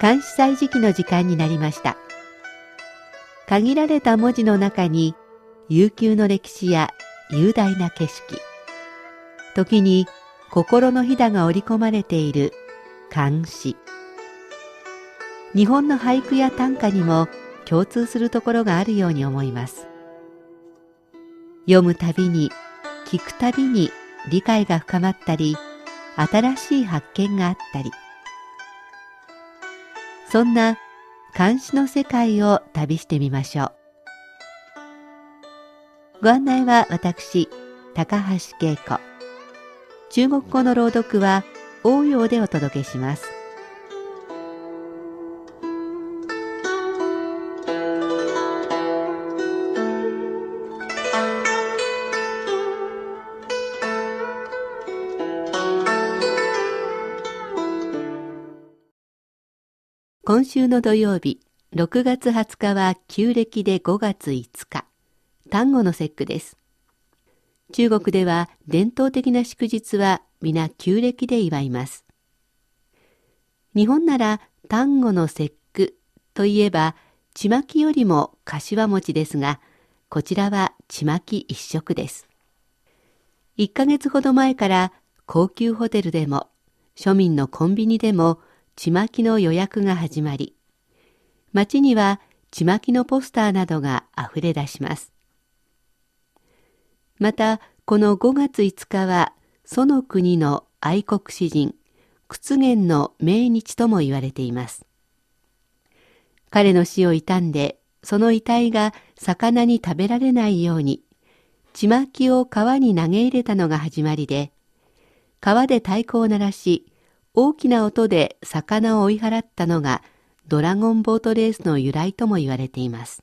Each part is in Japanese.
監視祭時期の時間になりました。限られた文字の中に悠久の歴史や雄大な景色時に心のひだが織り込まれている漢詩日本の俳句や短歌にも共通するところがあるように思います。読むたびに聞くたびに理解が深まったり新しい発見があったりそんな監視の世界を旅してみましょう。ご案内は私高橋恵子。中国語の朗読は応用でお届けします。今週の土曜日、6月20日は旧暦で5月5日、端午の節句です。中国では伝統的な祝日は皆旧暦で祝います。日本なら端午の節句といえば、ちまきよりも柏餅ですが、こちらはちまき一色です。1ヶ月ほど前から高級ホテルでも、庶民のコンビニでもちまきの予約が始まり、街にはちまきのポスターなどが溢れ出します。また、この5月5日は、その国の愛国詩人、屈原の命日とも言われています。彼の死を悼んで、その遺体が魚に食べられないように、ちまきを川に投げ入れたのが始まりで、川で太鼓を鳴らし、大きな音で魚を追い払ったのがドラゴンボートレースの由来とも言われています。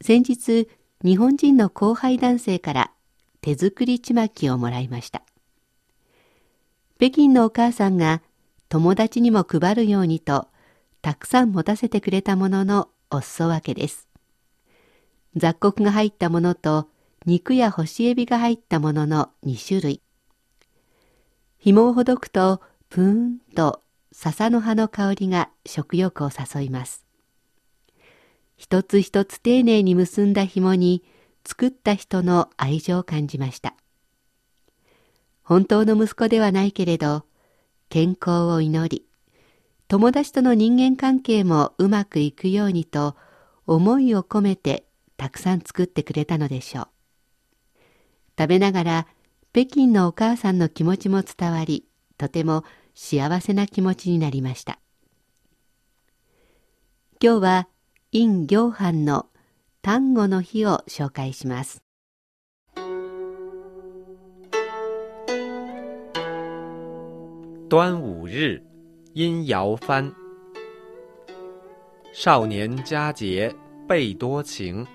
先日、日本人の後輩男性から手作りちまきをもらいました。北京のお母さんが友達にも配るようにとたくさん持たせてくれたもののお裾分けです。雑穀が入ったものと肉や干しエビが入ったものの2種類。紐をほどくとぷーんと笹の葉の香りが食欲を誘います。一つ一つ丁寧に結んだ紐に作った人の愛情を感じました。本当の息子ではないけれど、健康を祈り、友達との人間関係もうまくいくようにと思いを込めてたくさん作ってくれたのでしょう。食べながら北京のお母さんの気持ちも伝わり、とても幸せな気持ちになりました。今日は、陰行飯の端午の日を紹介します。端午日，阴爻翻。少年佳节倍多情，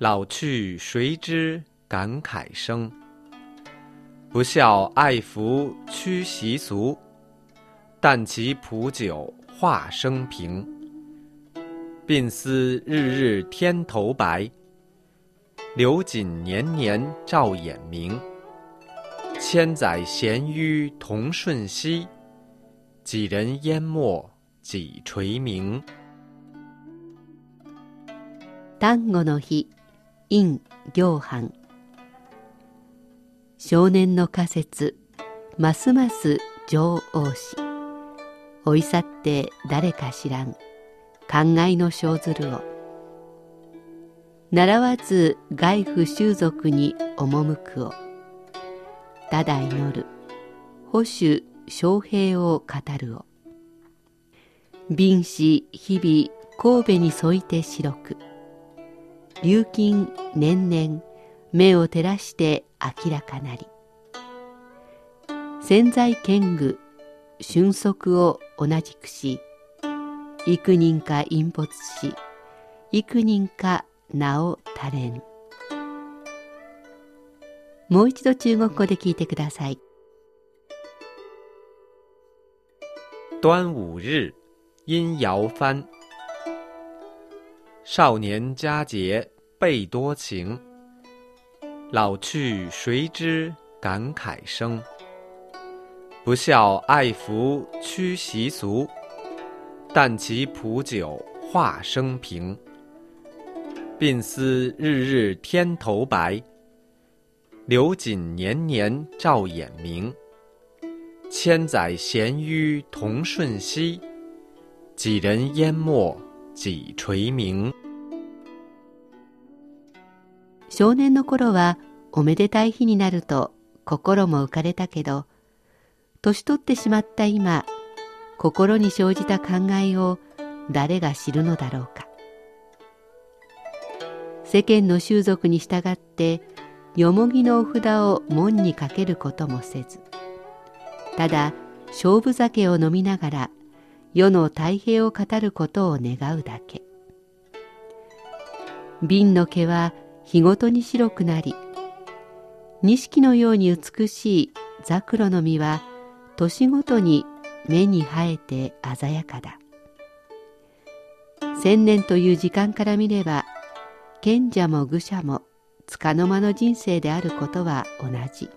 老去谁知感慨生。不孝爱福屈习俗，但其普酒话生平。鬓丝日日添头白，刘瑾年年照眼明。千载咸鱼同瞬息，几人淹没几垂明。端午の日，陰行飯。少年の仮説ますます女王し追い去って誰か知らん考えの生ずるを。習わず外府習俗に赴くを。ただ祈る保守昌平を語るを。敏子日々神戸に添いて白く琉金年々目を照らして明らかなり。潜在剣具俊足を同じくし幾人か隠没し幾人か名を垂れん。もう一度中国語で聞いてください。端午日阴爻翻。少年佳节倍多情。老去谁知感慨生。不孝爱福趋习俗，但其普酒化生平。鬓丝日日添头白，流锦年年照眼明。千载闲纡同瞬息，几人淹没几垂名。少年の頃はおめでたい日になると心も浮かれたけど、年取ってしまった今、心に生じた考えを誰が知るのだろうか。世間の習俗に従ってよもぎのお札を門にかけることもせずただ勝負酒を飲みながら世の太平を語ることを願うだけ瓶の毛は日ごとに白くなり錦のように美しいザクロの実は年ごとに目に生えて鮮やかだ。千年という時間から見れば賢者も愚者も束の間の人生であることは同じ。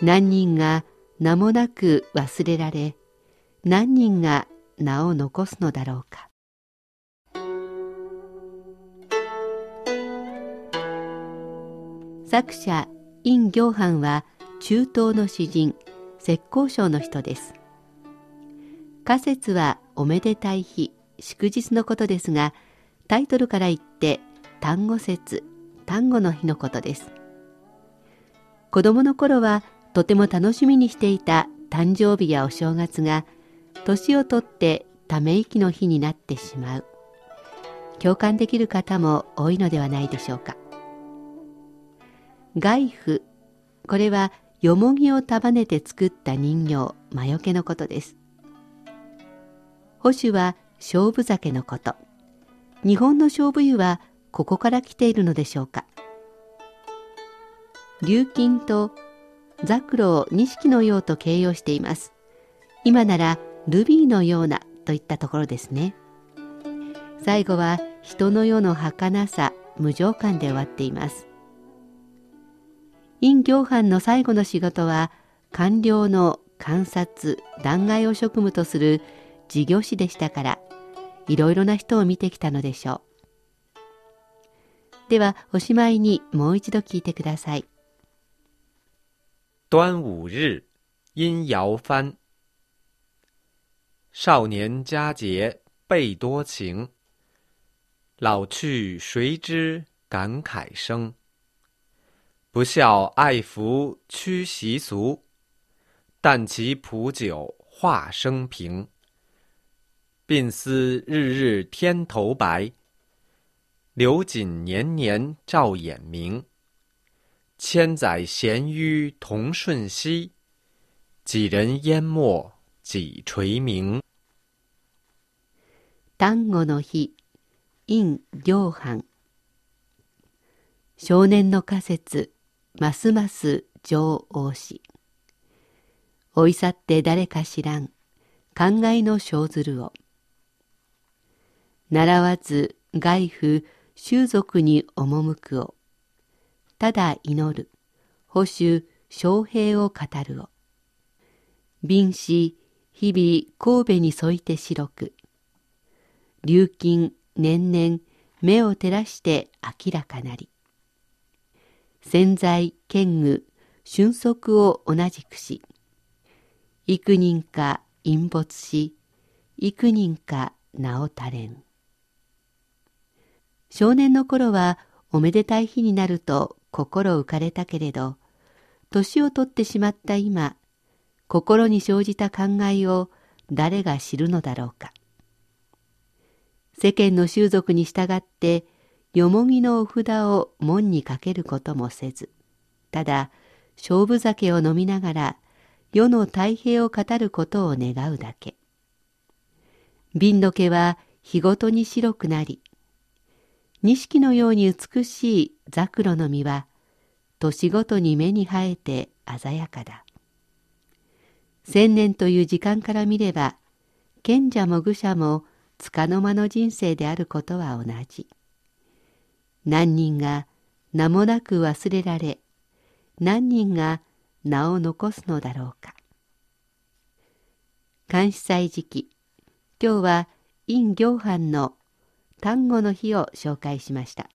何人が名もなく忘れられ何人が名を残すのだろうか。作者殷行範は中東の詩人浙江省の人です。仮説はおめでたい日祝日のことですがタイトルから言って単語節単語の日のことです。子供の頃はとても楽しみにしていた誕生日やお正月が年をとってため息の日になってしまう。共感できる方も多いのではないでしょうか。外布これはよもぎを束ねて作った人形。魔除けのことです。保守は勝負酒のこと。日本の勝負湯はここから来ているのでしょうか。琉金とザクロを錦のようと形容しています。今ならルビーのようなといったところですね。最後は人の世の儚さ無情感で終わっています。陰行犯の最後の仕事は官僚の観察弾劾を職務とする事業士でしたからいろいろな人を見てきたのでしょう。ではおしまいにもう一度聞いてください。端午日，殷尧翻。少年佳节倍多情，老去谁知感慨生。不孝爱福趋习俗，但其普久化生平。鬓丝日日添头白，流锦年年照眼明。千载闲纡同瞬息，几人淹没几垂名。端午の日、陰行飯。少年の仮説、ますます上王し。追い去って誰か知らん、考えの生ずるを。習わず外府習俗に赴くを。ただ祈る、保守昌平を語るを。便士日々神戸に添いて白く。琉金年々目を照らして明らかなり。潜在剣具俊足を同じくし。幾人か隠没し、幾人か名を垂れん。少年の頃はおめでたい日になると心浮かれたけれど、年を取ってしまった今、心に生じた考えを誰が知るのだろうか。世間の習俗に従ってよもぎのお札を門にかけることもせず、ただ勝負酒を飲みながら世の太平を語ることを願うだけ。瓶の毛は日ごとに白くなり、錦のように美しいザクロの実は年ごとに目に生えて鮮やかだ。千年という時間から見れば賢者も愚者も束の間の人生であることは同じ。何人が名もなく忘れられ何人が名を残すのだろうか。監視祭時期今日は陰行藩の単語の日を紹介しました。